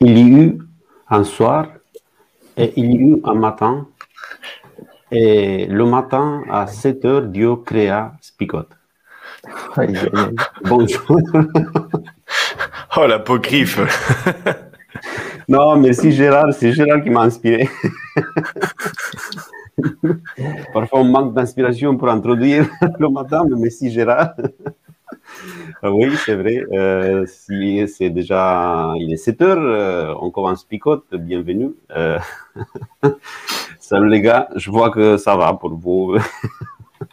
Il y eut un soir et il y eut un matin. Et le matin, à 7 heures, Dieu créa aïe. Bonjour. Oh, l'apocryphe Non, merci Gérard, c'est Gérard qui m'a inspiré. Parfois, on manque d'inspiration pour introduire le matin, mais merci Gérard. Euh, Oui, c'est vrai. Euh, si c'est déjà, il est 7 heures, euh, on commence Picote, bienvenue. Euh, salut les gars, je vois que ça va pour vous.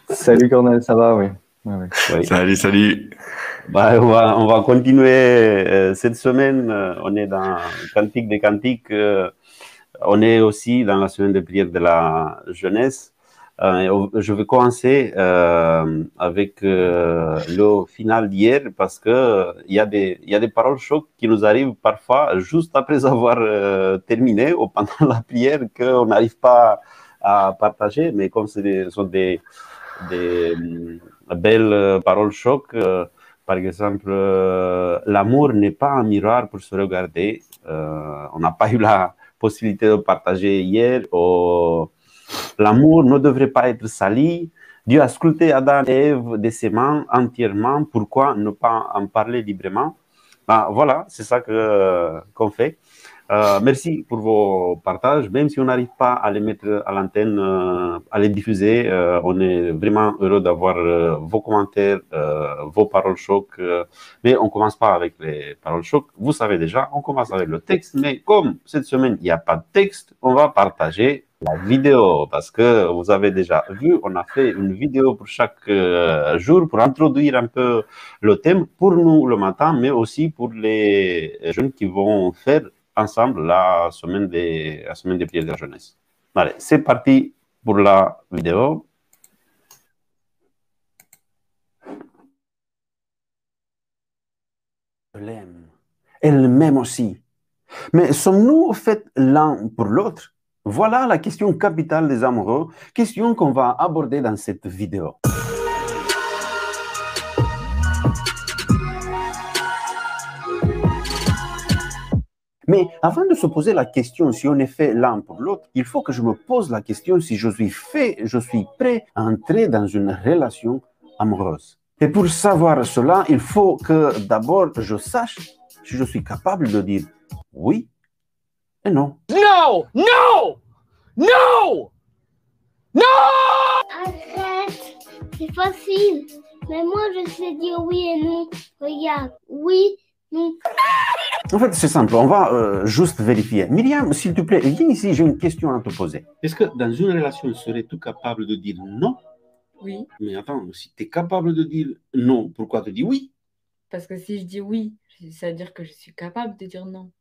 Salut Cornel, ça va, oui. Ouais, ouais. Oui. Salut, salut Bah, on, va, on va continuer euh, cette semaine. euh, on est dans Cantique des Cantiques. euh, on est aussi dans la semaine de prière de la jeunesse. Euh, je vais commencer euh, avec euh, le final d'hier parce que il y a des paroles chocs qui nous arrivent parfois juste après avoir terminé ou pendant la prière qu'on n'arrive pas à partager. Mais comme ce sont des belles paroles chocs. euh, par exemple, l'amour n'est pas un miroir pour se regarder. On n'a pas eu la possibilité de partager hier. Oh, L'amour ne devrait pas être sali. Dieu a sculpté Adam et Ève mains entièrement. Pourquoi ne pas en parler librement? Ben, Voilà, c'est ça qu'on fait. Euh, merci pour vos partages. Même si on n'arrive pas à les mettre à l'antenne, euh, à les diffuser, euh, on est vraiment heureux d'avoir vos commentaires, vos paroles chocs. mais on commence pas avec les paroles chocs. Vous savez déjà, on commence avec le texte. Mais comme cette semaine, il n'y a pas de texte, on va partager la vidéo parce que vous avez déjà vu, on a fait une vidéo pour chaque euh, jour pour introduire un peu le thème pour nous le matin, mais aussi pour les jeunes qui vont faire ensemble la semaine des, la semaine des prières de la jeunesse. Allez, c'est parti pour la vidéo. Elle m'aime aussi. Mais sommes-nous faits l'un pour l'autre? Voilà la question capitale des amoureux, question qu'on va aborder dans cette vidéo. Mais avant de se poser la question si on est fait l'un pour l'autre, il faut que je me pose la question si je suis fait, je suis prêt à entrer dans une relation amoureuse. Et pour savoir cela, il faut que d'abord je sache si je suis capable de dire oui et non. No! No! No! No! Arrête, c'est facile. Mais moi, je sais dire oui et non. Regarde, oui, non. En fait, c'est simple, on va euh, juste vérifier. Myriam, s'il te plaît, viens ici, j'ai une question à te poser. Est-ce que dans une relation, serais-tu capable de dire non? Oui, Mais attends, si tu es capable de dire non, pourquoi tu dis oui? Parce que si je dis oui, ça veut dire que je suis capable de dire non.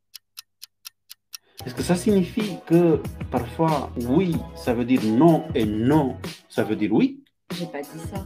Est-ce que ça signifie que parfois oui, ça veut dire non et non, ça veut dire oui J'ai pas dit ça.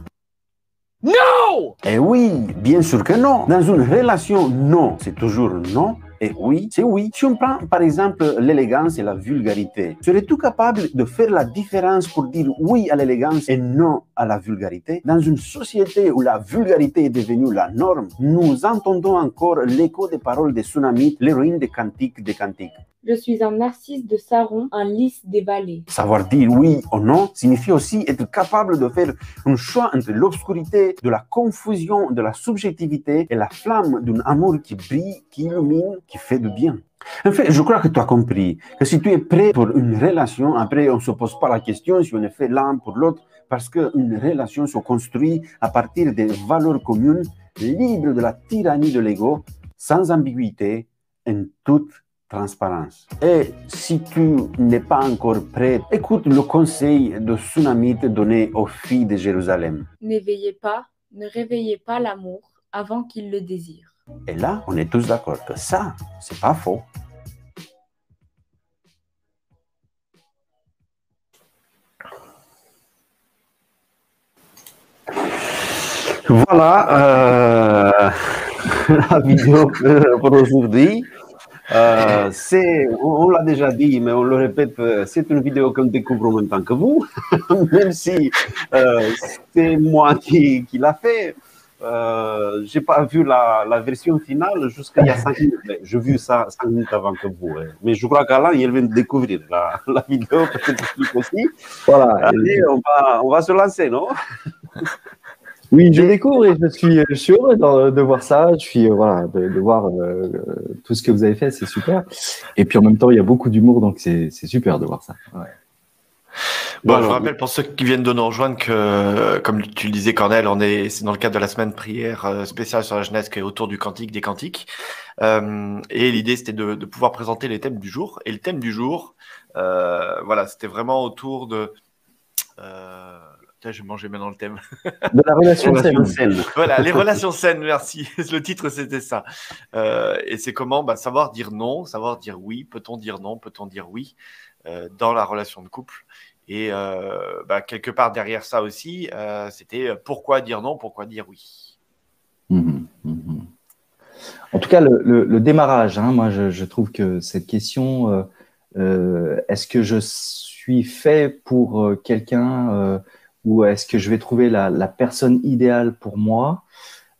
No! Eh oui, bien sûr que non. Dans une relation, non, c'est toujours non. Et oui, c'est oui. Si on prend par exemple l'élégance et la vulgarité, serais-tu capable de faire la différence pour dire oui à l'élégance et non à la vulgarité? Dans une société où la vulgarité est devenue la norme, nous entendons encore l'écho des paroles de Tsunami, l'héroïne des cantiques des cantiques. Je suis un narcisse de Saron, un lys des vallées. Savoir dire oui ou non signifie aussi être capable de faire un choix entre l'obscurité, de la confusion, de la subjectivité et la flamme d'un amour qui brille, qui illumine, qui fait du bien. En fait, je crois que tu as compris que si tu es prêt pour une relation, après on ne se pose pas la question si on est fait l'un pour l'autre, parce qu'une relation se construit à partir des valeurs communes, libres de la tyrannie de l'ego, sans ambiguïté, en toute transparence. Et si tu n'es pas encore prêt, écoute le conseil de Tsunamite donné aux filles de Jérusalem. N'éveillez pas, ne réveillez pas l'amour avant qu'il le désire. Et là, on est tous d'accord que ça, c'est pas faux. Voilà euh, la vidéo pour aujourd'hui. Euh, c'est, on, on l'a déjà dit, mais on le répète, euh, c'est une vidéo qu'on découvre en même temps que vous, même si euh, c'est moi qui, qui l'a fait. Euh, j'ai pas vu la, la version finale jusqu'à il y a 5 minutes. J'ai vu ça 5 minutes avant que vous. hein. Mais je crois qu'Alain, il vient de découvrir la, la vidéo, peut-être aussi. Voilà. Allez, on va, on va se lancer, non? Oui, je découvre et je suis, je suis heureux de, de voir ça. Je suis euh, voilà de, de voir euh, tout ce que vous avez fait, c'est super. Et puis en même temps, il y a beaucoup d'humour, donc c'est super de voir ça. Ouais. Bon, je vous rappelle pour ceux qui viennent de nous rejoindre que, comme tu le disais, Cornel, on est, c'est dans le cadre de la semaine prière euh, spéciale sur la jeunesse qui est autour du cantique des cantiques. Euh, et l'idée, c'était de, de pouvoir présenter les thèmes du jour. Et le thème du jour, euh, voilà, c'était vraiment autour de. Euh, tiens, je vais manger maintenant le thème. De la relation saine. saine. Voilà, les relations saines, merci. Le titre, c'était ça. Euh, et c'est comment bah, savoir dire non, savoir dire oui. Peut-on dire non Peut-on dire oui euh, dans la relation de couple Et euh, bah, quelque part derrière ça aussi, c'était pourquoi dire non, pourquoi dire oui. Mhm, mhm. En tout cas, le, le- le démarrage, hein, moi, je, je trouve que cette question, est-ce que je suis fait pour quelqu'un ou est-ce que je vais trouver la, la personne idéale pour moi?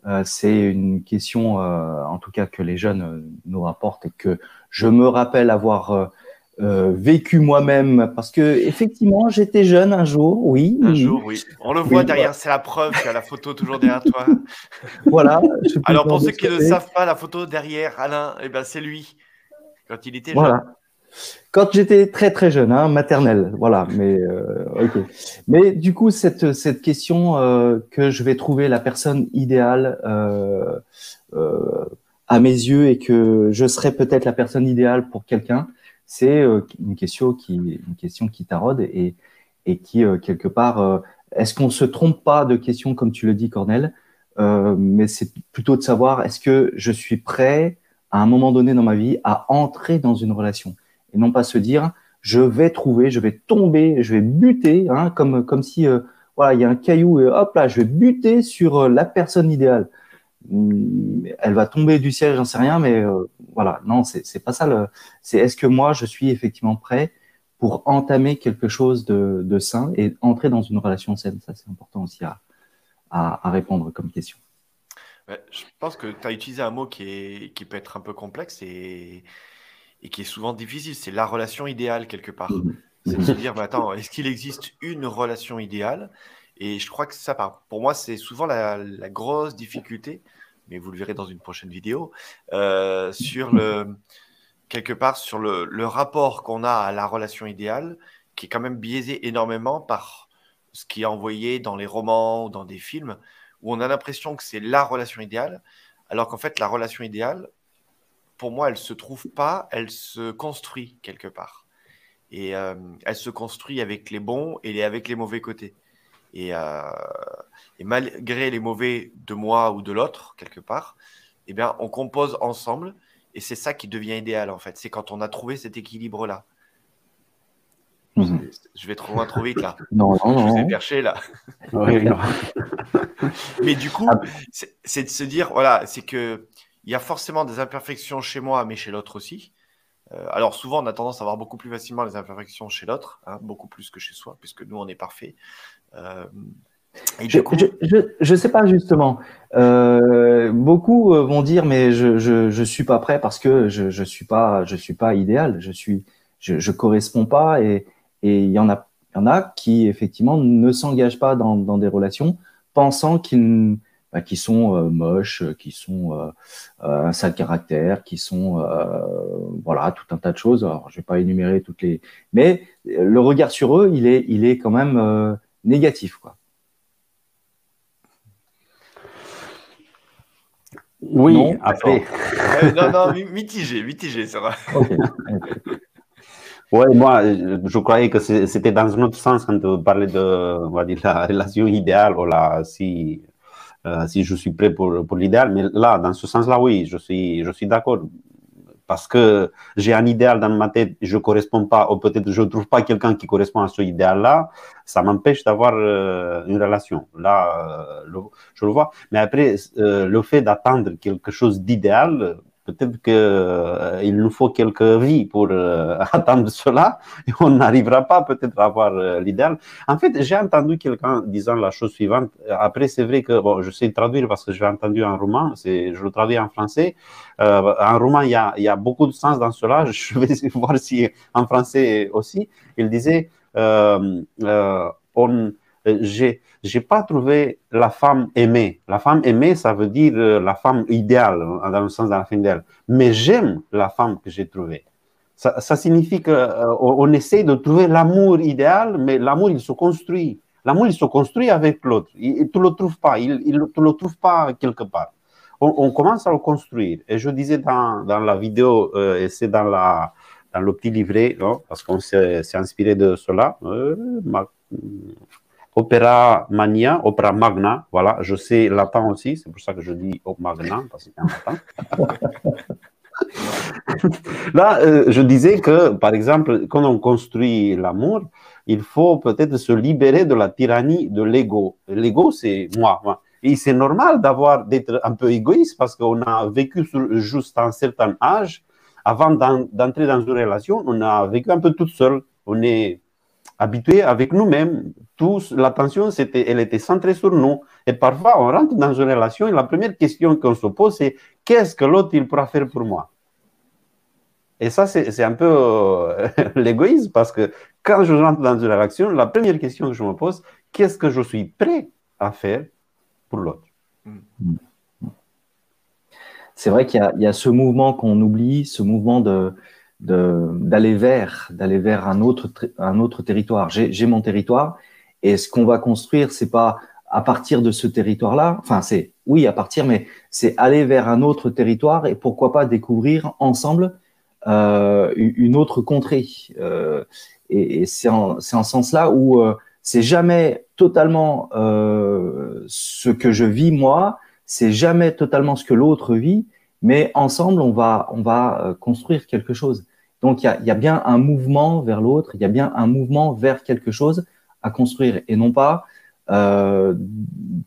Euh, C'est une question, euh, en tout cas, que les jeunes euh, nous rapportent et que je me rappelle avoir euh, vécu moi-même parce que effectivement, j'étais jeune un jour, oui. Un oui, jour, oui. On le voit Oui, derrière, c'est la preuve qu'il y a la photo toujours derrière toi. Voilà. Alors pour ceux ce qui ne savent pas, la photo derrière Alain, eh ben, c'est lui. Quand il était jeune. Voilà. Quand j'étais très très jeune, hein, maternelle, voilà. Mais euh. Mais du coup, cette cette question euh, que je vais trouver la personne idéale euh, à mes yeux et que je serai peut-être la personne idéale pour quelqu'un, c'est une question qui une question qui taraude et et qui quelque part, est-ce qu'on se trompe pas de question comme tu le dis, Cornel? Mais c'est plutôt de savoir est-ce que je suis prêt à un moment donné dans ma vie à entrer dans une relation? Et non pas se dire je vais trouver, je vais tomber, je vais buter, hein, comme comme si euh, voilà il y a un caillou et hop là je vais buter sur euh, la personne idéale. Hum, Elle va tomber du ciel, j'en sais rien, mais euh, voilà non c'est pas ça le. C'est est-ce que moi je suis effectivement prêt pour entamer quelque chose de, de sain et entrer dans une relation saine? Ça c'est important aussi à, à, répondre comme question. Ouais, je pense que tu as utilisé un mot qui, est, qui peut être un peu complexe et, et qui est souvent difficile. C'est la relation idéale, quelque part. Mhm. C'est de se dire, mais attends, est-ce qu'il existe une relation idéale? Et je crois que ça, pour moi, c'est souvent la, la grosse difficulté, mais vous le verrez dans une prochaine vidéo, euh, sur le, quelque part, sur le, le rapport qu'on a à la relation idéale, qui est quand même biaisé énormément par ce qui est envoyé dans les romans ou dans des films où on a l'impression que c'est la relation idéale, alors qu'en fait, la relation idéale, pour moi, elle se trouve pas, elle se construit quelque part. Et euh, elle se construit avec les bons et les- avec les mauvais côtés. Et, euh, et malgré les mauvais de moi ou de l'autre, quelque part, eh bien, on compose ensemble. Et c'est ça qui devient idéal, en fait. C'est quand on a trouvé cet équilibre-là. Mhm. Je vais trop loin, trop vite, là. Non non Je vous ai non. perché, là. Non. Mais du coup, c'est de se dire, voilà, c'est que il y a forcément des imperfections chez moi, mais chez l'autre aussi. Euh, alors souvent, on a tendance à voir beaucoup plus facilement les imperfections chez l'autre, hein, beaucoup plus que chez soi, puisque nous, on est parfait. Euh, et Je, coup, je, je, je sais pas justement. Euh, beaucoup vont dire mais je, je je suis pas prêt parce que je je suis pas je suis pas idéal. Je suis je je corresponds pas et et il y en a il y en a qui effectivement ne s'engagent pas dans dans des relations pensant qu'ils bah, qu'ils sont euh, moches, qui sont euh, euh, un sale caractère, qui sont euh, voilà tout un tas de choses. Alors je vais pas énumérer toutes les mais le regard sur eux il est il est quand même euh, négatif quoi. Oui, Non, après. Euh, non, non, mi- mitigé, mitigé, c'est vrai. Ok. Ouais, moi, je croyais que c'était dans un autre sens quand on parlait de, on va dire, la relation idéale, ou la, si, si je suis prêt pour, pour l'idéal. Mais là, dans ce sens-là, oui, je suis, je suis d'accord. Parce que j'ai un idéal dans ma tête, je ne correspond pas, ou peut-être je ne trouve pas quelqu'un qui correspond à ce idéal-là, ça m'empêche d'avoir euh, une relation. Là, euh, je le vois. Mais après, euh, le fait d'attendre quelque chose d'idéal, peut-être qu'il nous faut quelques vies pour euh, attendre cela on n'arrivera pas peut-être à avoir euh, l'idéal. En fait, j'ai entendu quelqu'un disant la chose suivante. Après, c'est vrai que bon, je sais traduire parce que j'ai entendu roman, c'est, je le traduis en français. Euh, un roman, il y, a, il y a beaucoup de sens dans cela. Je vais voir si en français aussi. Il disait euh, euh, on, j'ai, j'ai pas trouvé la femme aimée. La femme aimée, ça veut dire euh, la femme idéale, hein, dans le sens de la fin idéale. Mais j'aime la femme que j'ai trouvée. Ça, signifie qu'on euh, on essaie de trouver l'amour idéal, mais l'amour, il se construit. L'amour, il se construit avec l'autre. Il- Tu ne le trouves pas. Il, il, tu le trouves pas quelque part. On, commence à le construire. Et je disais dans, dans la vidéo, euh, et c'est dans, la, dans le petit livret, non, parce qu'on s'est inspiré de cela. Euh, Opéra Mania, Opéra Magna, voilà, je sais latin aussi, c'est pour ça que je dis Op Magna, parce que c'est latin. Là, euh, je disais que, par exemple, quand on construit l'amour, il faut peut-être se libérer de la tyrannie de l'ego. L'ego, c'est moi, moi. Et c'est normal d'avoir d'être un peu égoïste parce qu'on a vécu sur, juste un certain âge. Avant d'en- d'entrer dans une relation, on a vécu un peu toute seule. On est habitué avec nous-mêmes. Tous, l'attention, c'était, elle était centrée sur nous. Et parfois, on rentre dans une relation et la première question qu'on se pose, c'est qu'est-ce que l'autre il pourra faire pour moi? Et ça, c'est un peu euh, l'égoïsme parce que quand je rentre dans une relation, la première question que je me pose, qu'est-ce que je suis prêt à faire pour l'autre? C'est vrai qu'il y, y a ce mouvement qu'on oublie, ce mouvement de- d'aller vers, d'aller vers un autre, un autre territoire. J'ai mon territoire et ce qu'on va construire, c'est pas à partir de ce territoire-là. Enfin, c'est oui à partir, mais c'est aller vers un autre territoire et pourquoi pas découvrir ensemble euh, une autre contrée. Euh, et et c'est en, en sens-là où euh, c'est jamais totalement euh, ce que je vis moi, c'est jamais totalement ce que l'autre vit, mais ensemble on va on va euh, construire quelque chose. Donc il y a, bien un mouvement vers l'autre, il y a bien un mouvement vers quelque chose à construire et non pas euh,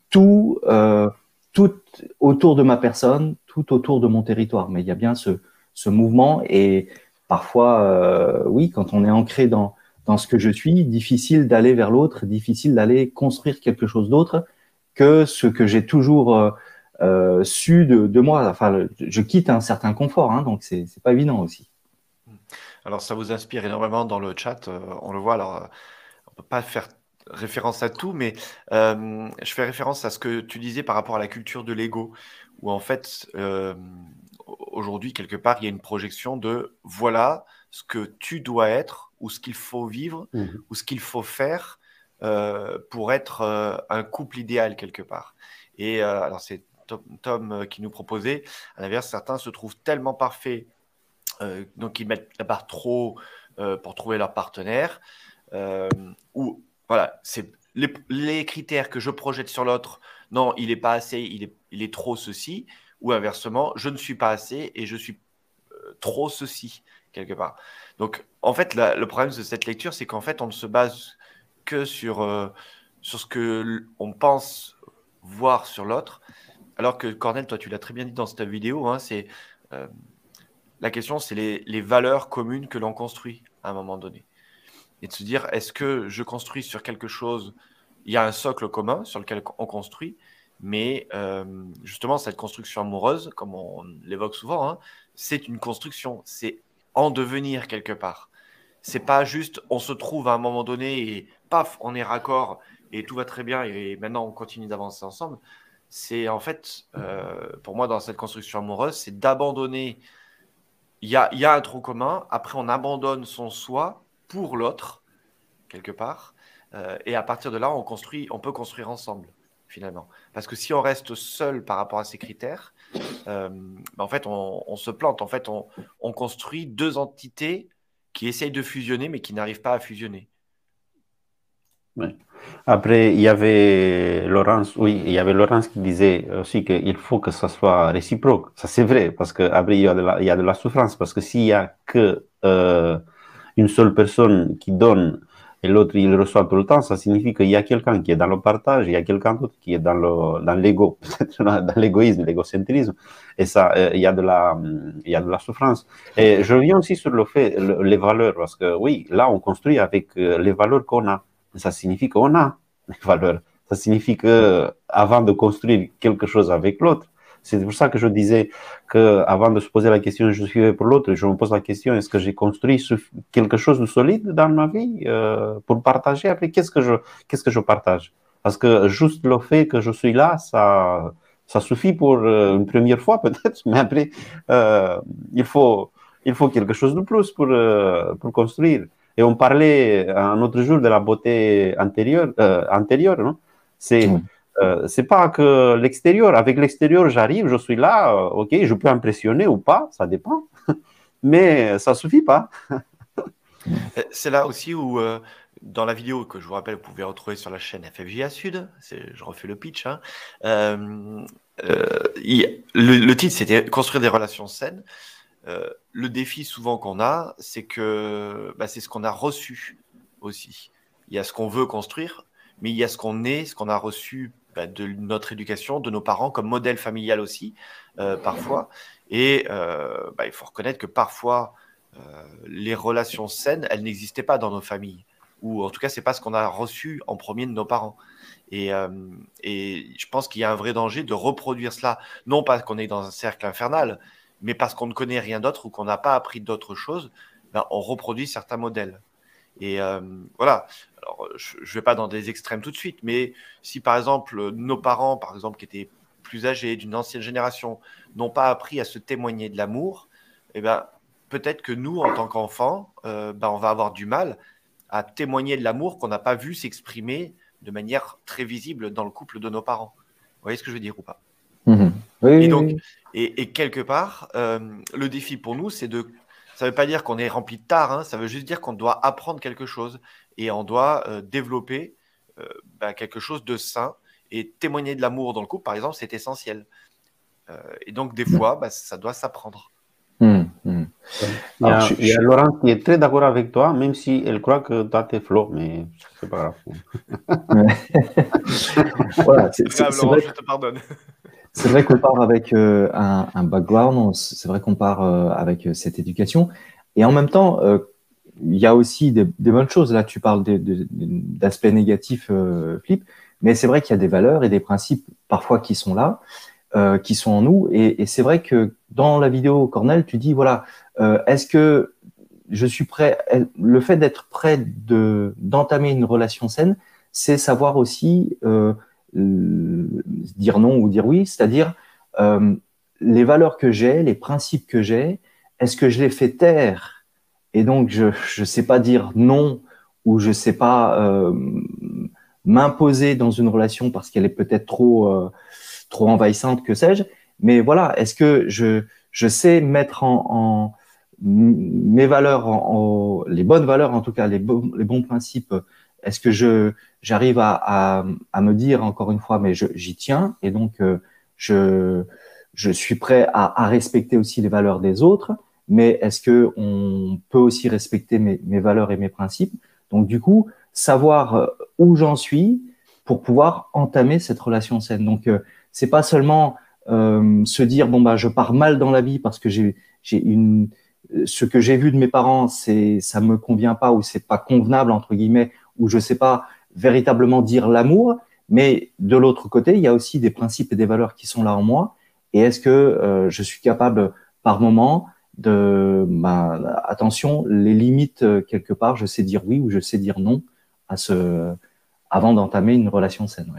tout euh, tout autour de ma personne, tout autour de mon territoire. Mais il y a bien ce mouvement et parfois euh, oui quand on est ancré dans ce que je suis, difficile d'aller vers l'autre, difficile d'aller construire quelque chose d'autre que ce que j'ai toujours su de, moi. Enfin, je quitte un certain confort, hein, donc c'est pas évident aussi. Alors, ça vous inspire énormément dans le chat, euh, on le voit. Alors, euh, on peut pas faire référence à tout, mais euh, je fais référence à ce que tu disais par rapport à la culture de l'ego, où en fait, euh, aujourd'hui, quelque part, il y a une projection de voilà ce que tu dois être, ou ce qu'il faut vivre, Mhm. ou ce qu'il faut faire pour être un couple idéal quelque part. Et alors, c'est Tom, Tom, qui nous proposait, à l'inverse, certains se trouvent tellement parfaits, euh, donc ils mettent la barre trop euh, pour trouver leur partenaire, euh, ou voilà, c'est les, critères que je projette sur l'autre, non, il n'est pas assez, il est, trop ceci, ou inversement, je ne suis pas assez et je suis trop ceci, quelque part. Donc, en fait, le problème de cette lecture, c'est qu'en fait, on ne se base que sur, sur ce que l- on pense voir sur l'autre, alors que Cornel, toi, tu l'as très bien dit dans cette vidéo, hein, c'est la question, c'est les, valeurs communes que l'on construit à un moment donné. Et de se dire, est-ce que je construis sur quelque chose, il y a un socle commun sur lequel on construit, mais euh, justement, cette construction amoureuse, comme on l'évoque souvent, hein, c'est une construction, c'est en devenir quelque part. C'est pas juste on se trouve à un moment donné et paf, on est raccord et tout va très bien et maintenant on continue d'avancer ensemble. C'est en fait, euh, pour moi, dans cette construction amoureuse, c'est d'abandonner. Il y a, un trou commun, après on abandonne son soi pour l'autre, quelque part, euh, et à partir de là, on, construit, on peut construire ensemble, finalement. Parce que si on reste seul par rapport à ces critères, euh, bah, en fait, on, se plante. En fait, on, on, construit deux entités qui essayent de fusionner, mais qui n'arrivent pas à fusionner. Après, il y avait Laurence, oui, il y avait Laurence qui disait aussi qu'il faut que ça soit réciproque. Ça, c'est vrai, parce qu'après, il, y a de la, il y a de la souffrance, parce que s'il y a que euh, une seule personne qui donne et l'autre, il reçoit tout le temps, ça signifie qu'il y a quelqu'un qui est dans le partage, il y a quelqu'un d'autre qui est dans le, dans l'ego, dans l'égoïsme, l'égocentrisme. Et ça, euh, il y a de la, souffrance. Et je reviens aussi sur le fait, les valeurs, parce que oui, là, on construit avec euh, les valeurs qu'on a. Ça signifie qu'on a les valeurs. Ça signifie que avant de construire quelque chose avec l'autre, c'est pour ça que je disais que avant de se poser la question je suis pour l'autre, je me pose la question est-ce que j'ai construit quelque chose de solide dans ma vie euh, pour partager Après, qu'est-ce que je qu'est-ce que je partage? Parce que juste le fait que je suis là, ça ça suffit pour euh, une première fois peut-être, mais après euh, il faut il faut quelque chose de plus pour pour construire. Et on parlait un autre jour de la beauté antérieure, antérieure, non? C'est euh, c'est pas que l'extérieur. Avec l'extérieur, j'arrive, je suis là, euh, ok, je peux impressionner ou pas, ça dépend. Mais ça suffit pas. c'est là aussi où, euh, dans la vidéo que je vous rappelle, vous pouvez retrouver sur la chaîne FFJA Sud, je refais le pitch. Hein, le, titre, c'était construire des relations saines. Le défi souvent qu'on a, c'est que bah, c'est ce qu'on a reçu aussi. Il y a ce qu'on veut construire, mais il y a ce qu'on est, ce qu'on a reçu bah, de notre éducation, de nos parents, comme modèle familial aussi, euh, parfois. Et euh, bah, il faut reconnaître que parfois, euh, les relations saines, elles n'existaient pas dans nos familles. Ou en tout cas, c'est pas ce qu'on a reçu en premier de nos parents. Et, et je pense qu'il y a un vrai danger de reproduire cela, non pas qu'on est dans un cercle infernal, mais parce qu'on ne connaît rien d'autre ou qu'on n'a pas appris d'autres choses, ben, on reproduit certains modèles. Et voilà, alors, je ne vais pas dans des extrêmes tout de suite, mais si par exemple nos parents, par exemple, qui étaient plus âgés, d'une ancienne génération, n'ont pas appris à se témoigner de l'amour, eh ben, peut-être que nous, en tant qu'enfants, euh, ben, on va avoir du mal à témoigner de l'amour qu'on n'a pas vu s'exprimer de manière très visible dans le couple de nos parents. Vous voyez ce que je veux dire ou pas? Mmh oui, et donc, Et, quelque part, euh, le défi pour nous, c'est de ça ne veut pas dire qu'on est rempli de tard, hein, ça veut juste dire qu'on doit apprendre quelque chose et on doit euh, développer euh, bah, quelque chose de sain et témoigner de l'amour dans le couple, par exemple, c'est essentiel. Euh, et donc, des fois, bah, ça doit s'apprendre. Mmh, mmh. Il, y a, il y a Laurent qui est très d'accord avec toi, même si elle croit que tu as tes flots, mais c'est pas grave. voilà, c'est vrai, je te pardonne. C'est vrai qu'on part avec un, un, background, c'est vrai qu'on part avec cette éducation, et en même temps, il y a aussi des, bonnes choses. Là, tu parles d'aspects négatifs, euh, Flip, mais c'est vrai qu'il y a des valeurs et des principes parfois qui sont là, euh, qui sont en nous. Et, c'est vrai que dans la vidéo, Cornel, tu dis voilà, euh, est-ce que je suis prêt Le fait d'être prêt de d'entamer une relation saine, c'est savoir aussi dire non ou dire oui, c'est-à-dire les valeurs que j'ai, les principes que j'ai, est-ce que je les fais taire et donc, je ne sais pas dire non ou je ne sais pas euh, m'imposer dans une relation parce qu'elle est peut-être trop, euh, trop envahissante, que sais-je. Mais voilà, est-ce que je, je sais mettre en, mes valeurs, en, les bonnes valeurs en tout cas, les, les bons principes, est-ce que je j'arrive à, à, me dire encore une fois, mais j'y tiens et donc euh, je, je suis prêt à, respecter aussi les valeurs des autres mais est-ce que on peut aussi respecter mes, mes, valeurs et mes principes? Donc du coup, savoir euh, où j'en suis pour pouvoir entamer cette relation saine. Donc euh, c'est pas seulement euh, se dire bon bah je pars mal dans la vie parce que j'ai j'ai une ce que j'ai vu de mes parents c'est ça me convient pas ou c'est pas convenable entre guillemets ou je sais pas véritablement dire l'amour mais de l'autre côté il y a aussi des principes et des valeurs qui sont là en moi et est-ce que euh, je suis capable par moment de bah, attention, les limites euh, quelque part, je sais dire oui ou je sais dire non à ce avant d'entamer une relation saine.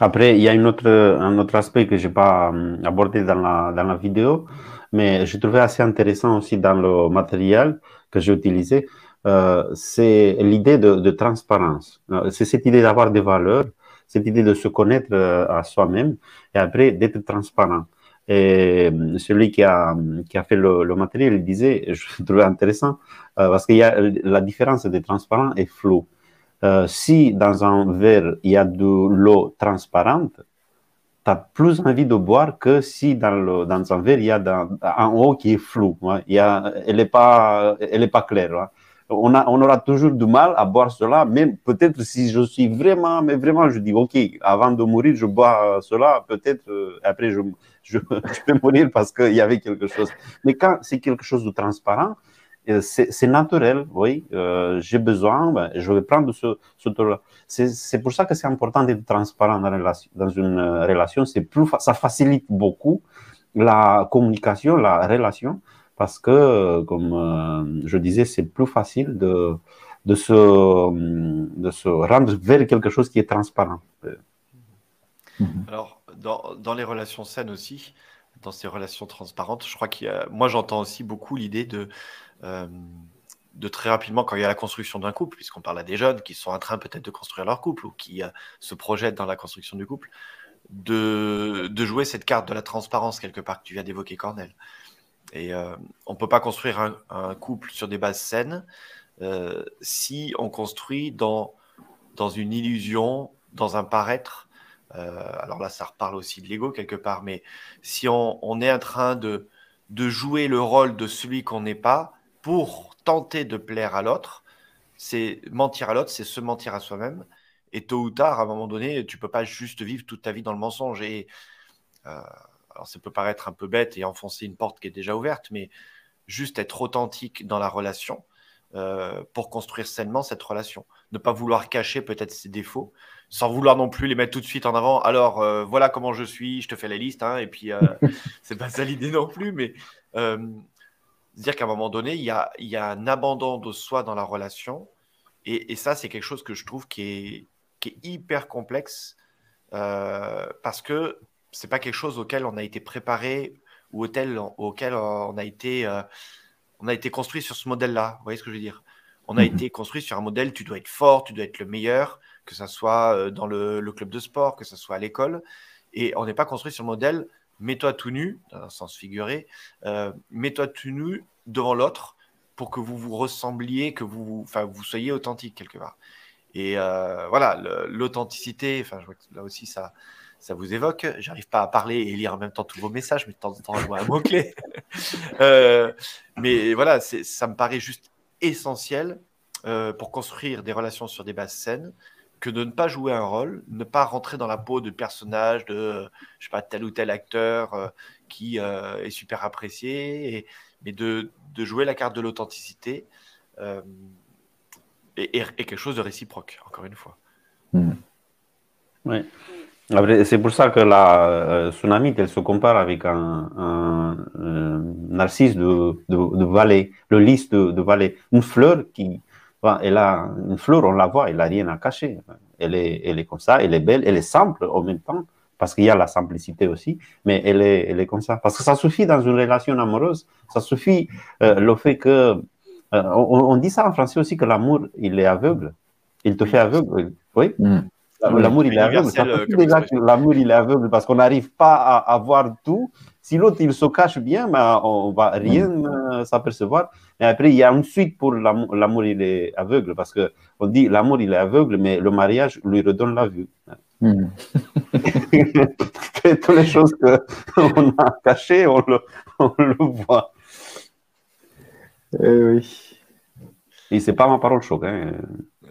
Après, il y a une autre, un autre aspect que je n'ai pas hum, abordé dans la, dans la vidéo, mais je trouvais assez intéressant aussi dans le matériel que j'ai utilisé. Euh, c'est l'idée de, transparence. Euh, c'est cette idée d'avoir des valeurs cette idée de se connaître euh, à soi-même et après d'être transparent. Et celui qui a, qui a fait le, le matériel, il disait, je trouvais intéressant, parce qu'il y a la différence de transparent et flou. Si dans un verre, il y a de l'eau transparente, tu as plus envie de boire que si dans, le, dans un verre, il y a dans, en eau qui est flou. Ouais. Il y a, elle n'est pas, pas claire. Ouais. On, a, on aura toujours du mal à boire cela, même peut-être si je suis vraiment, mais vraiment, je dis, OK, avant de mourir, je bois cela, peut-être euh, après, je, je, vais mourir parce qu'il y avait quelque chose. Mais quand c'est quelque chose de transparent, euh, c'est naturel, oui. Euh, J'ai besoin, ben, je vais prendre ce, ce tour-là. C'est pour ça que c'est important d'être transparent dans, dans une euh, relation. Plus, ça facilite beaucoup la communication, la relation, parce que, comme euh, je disais, c'est plus facile de, de, se, de se rendre vers quelque chose qui est transparent. Alors, dans, dans les relations saines aussi, dans ces relations transparentes, je crois qu'il y a, moi j'entends aussi beaucoup l'idée de euh, de très rapidement, quand il y a la construction d'un couple, puisqu'on parle à des jeunes qui sont en train peut-être de construire leur couple ou qui euh, se projettent dans la construction du couple, de, de, jouer cette carte de la transparence quelque part que tu viens d'évoquer, Cornel. Et euh, on ne peut pas construire un, couple sur des bases saines euh, si on construit dans, dans une illusion, dans un paraître. Euh, alors là, ça reparle aussi de l'ego quelque part, mais si on, est en train de, de jouer le rôle de celui qu'on n'est pas, pour tenter de plaire à l'autre, c'est mentir à l'autre, c'est se mentir à soi-même. Et tôt ou tard, à un moment donné, tu peux pas juste vivre toute ta vie dans le mensonge. Et alors, ça peut paraître un peu bête et enfoncer une porte qui est déjà ouverte, mais juste être authentique dans la relation euh, pour construire sainement cette relation. Ne pas vouloir cacher peut-être ses défauts, sans vouloir non plus les mettre tout de suite en avant. Alors euh, voilà comment je suis, je te fais la liste, hein, et puis euh, c'est pas ça l'idée non plus, mais dire qu'à un moment donné, il y a, il y a un abandon de soi dans la relation. Et, et ça, c'est quelque chose que je trouve qui est, qui est hyper complexe euh, parce que c'est pas quelque chose auquel on a été préparé ou auquel, auquel on a été, euh, on a été construit sur ce modèle-là. Vous voyez ce que je veux dire? On a mm -hmm. été construit sur un modèle, tu dois être fort, tu dois être le meilleur, que ce soit euh, dans le, le club de sport, que ce soit à l'école. Et on n'est pas construit sur le modèle mets-toi tout nu, dans un sens figuré, euh, mets-toi tout nu devant l'autre pour que vous vous ressembliez, que vous, enfin, vous soyez authentique quelque part. Et euh, voilà, l'authenticité, enfin, je vois que là aussi ça, ça vous évoque. J'arrive pas à parler et lire en même temps tous vos messages, mais de temps en temps, je vois un mot-clé. euh, mais voilà, ça me paraît juste essentiel euh, pour construire des relations sur des bases saines que de ne pas jouer un rôle, ne pas rentrer dans la peau de personnage de, je sais pas, tel ou tel acteur euh, qui est super apprécié, mais de, jouer la carte de l'authenticité et, quelque chose de réciproque, encore une fois. Mmh. Oui. C'est pour ça que la euh, Tsunami, elle se compare avec un, un, un narcisse de, de, vallée, le lys de, de vallée, une fleur qui, elle a une fleur, on la voit, elle n'a rien à cacher. Elle est, elle est comme ça, elle est belle, elle est simple en même temps, parce qu'il y a la simplicité aussi, mais elle est, elle est comme ça. Parce que ça suffit dans une relation amoureuse, ça suffit euh, le fait que. Euh, on, on, dit ça en français aussi que l'amour, il est aveugle. Il te fait aveugle. Oui. Mm. L'amour, il est aveugle. Ça suffit déjà que l'amour, il est aveugle parce qu'on n'arrive pas à, à, voir tout. Si l'autre, il se cache bien, ben, on va rien euh, s'apercevoir. Et après, il y a une suite pour l'amour, il est aveugle, parce que on dit l'amour, il est aveugle, mais le mariage lui redonne la vue. Mm. Toutes les choses qu'on a cachées, on le, on le voit. Eh oui. Et c'est pas ma parole choc. Hein.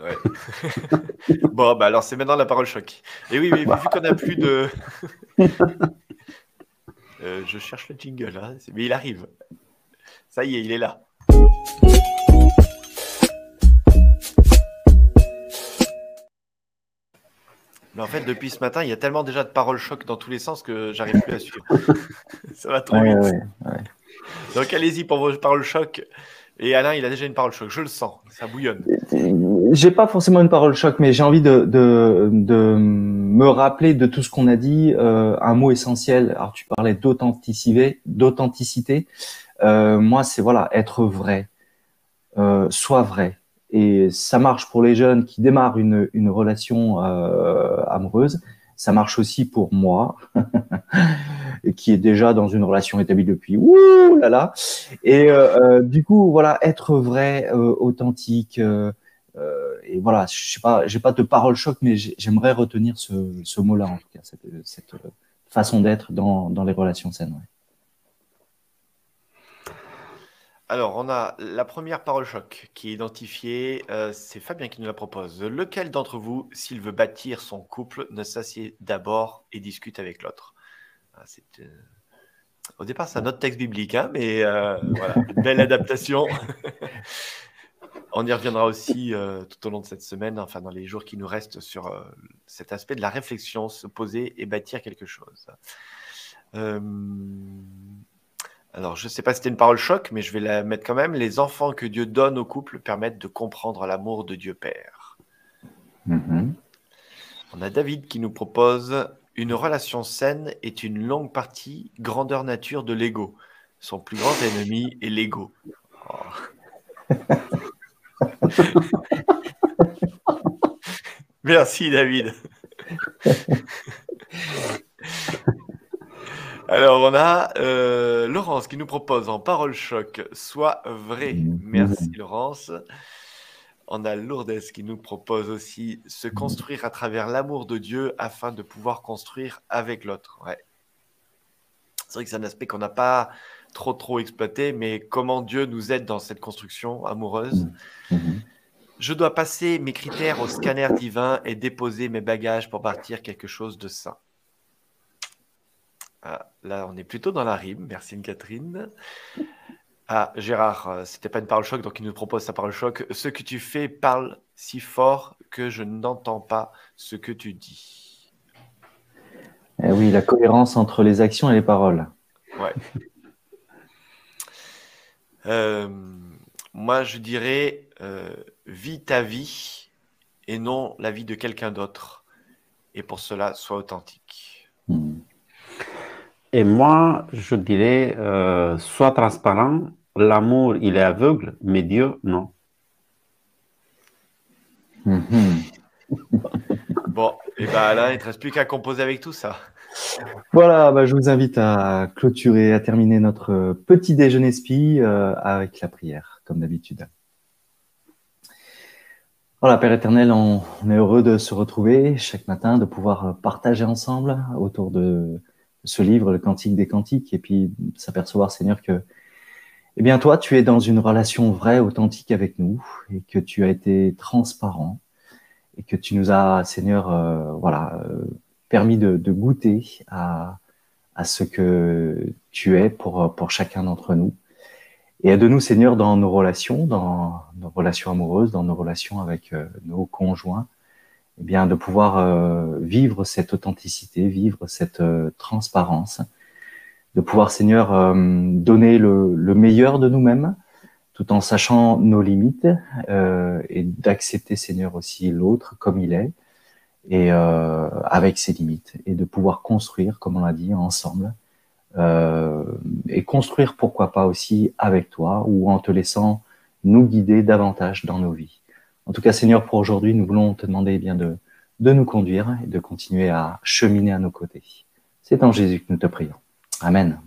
Ouais. bon, bah alors c'est maintenant la parole choc. Et oui, mais vu qu'on a plus de. euh, je cherche le jingle, hein. mais il arrive. Ça y est, il est là. Mais en fait, depuis ce matin, il y a tellement déjà de paroles choc dans tous les sens que j'arrive plus à suivre. Ça va trop ouais, vite. Ouais, ouais. Donc allez-y pour vos paroles choc. Et Alain, il a déjà une parole choc. Je le sens, ça bouillonne. J'ai pas forcément une parole choc, mais j'ai envie de, de, de, me rappeler de tout ce qu'on a dit. Euh, un mot essentiel. Alors tu parlais d'authenticité, d'authenticité. Euh, moi, c'est voilà, être vrai, euh, sois vrai. et ça marche pour les jeunes qui démarrent une, une relation euh, amoureuse. Ça marche aussi pour moi, qui est déjà dans une relation établie depuis ouh là là. Et euh, euh, du coup, voilà, être vrai, authentique. Euh, et voilà, je sais pas, j'ai pas de parole choc, mais j'ai- j'aimerais retenir ce, ce mot-là en tout cas, cette, cette euh, façon d'être dans, dans les relations saines. ouais. Alors, on a la première parole choc qui est identifiée. euh, c'est Fabien qui nous la propose. Lequel d'entre vous, s'il veut bâtir son couple, ne s'assied d'abord et discute avec l'autre? Ah, euh, Au départ, c'est un autre texte biblique, hein, mais euh, voilà, belle adaptation. on y reviendra aussi euh, tout au long de cette semaine, enfin dans les jours qui nous restent, sur euh, cet aspect de la réflexion, se poser et bâtir quelque chose. Euh, alors, je ne sais pas si c'était une parole choc, mais je vais la mettre quand même. Les enfants que Dieu donne au couple permettent de comprendre l'amour de Dieu Père. Mhm. On a David qui nous propose une relation saine est une longue partie grandeur nature de l'ego. Son plus grand ennemi est l'ego. Oh. Merci David. Alors on a euh, Laurence qui nous propose en parole choc Sois vrai. Merci Laurence. On a Lourdes qui nous propose aussi se construire à travers l'amour de Dieu afin de pouvoir construire avec l'autre. Ouais. C'est vrai que c'est un aspect qu'on n'a pas trop trop exploité, mais comment Dieu nous aide dans cette construction amoureuse. Mhm. Je dois passer mes critères au scanner divin et déposer mes bagages pour partir quelque chose de sain. Ah, là, on est plutôt dans la rime. Merci Anne-Catherine. Ah, Gérard, euh, c'était pas une parole choc, donc il nous propose sa parole choc. Ce que tu fais parle si fort que je n'entends pas ce que tu dis. Eh oui, la cohérence entre les actions et les paroles. Ouais. Euh, moi, je dirais euh, vis ta vie et non la vie de quelqu'un d'autre. Et pour cela, sois authentique. Mhm. Et moi, je dirais, euh, sois transparent. L'amour, il est aveugle, mais Dieu, non. Mhm. Bon, et ben Alain, il ne te reste plus qu'à composer avec tout ça. Voilà, bah, je vous invite à clôturer, à terminer notre petit déjeuner spi euh, avec la prière, comme d'habitude. Voilà, Père éternel, on, on est heureux de se retrouver chaque matin, de pouvoir partager ensemble autour de ce livre, le Cantique des Cantiques, et puis s'apercevoir, Seigneur, que, eh bien, toi, tu es dans une relation vraie, authentique avec nous, et que tu as été transparent, et que tu nous as, Seigneur, euh, voilà, euh, permis de, de goûter à, à ce que tu es pour, pour chacun d'entre nous. Et aide-nous, Seigneur, dans nos relations, dans nos relations amoureuses, dans nos relations avec euh, nos conjoints, eh bien, de pouvoir euh, vivre cette authenticité, vivre cette euh, transparence, de pouvoir, Seigneur, donner le, le meilleur de nous-mêmes, tout en sachant nos limites, et d'accepter, Seigneur, aussi l'autre comme il est, et euh, avec ses limites, et de pouvoir construire, comme on l'a dit, ensemble, euh, et construire, pourquoi pas aussi avec toi, ou en te laissant nous guider davantage dans nos vies. En tout cas, Seigneur, pour aujourd'hui, nous voulons te demander eh bien de, de nous conduire et de continuer à cheminer à nos côtés. C'est en Jésus que nous te prions. Amen.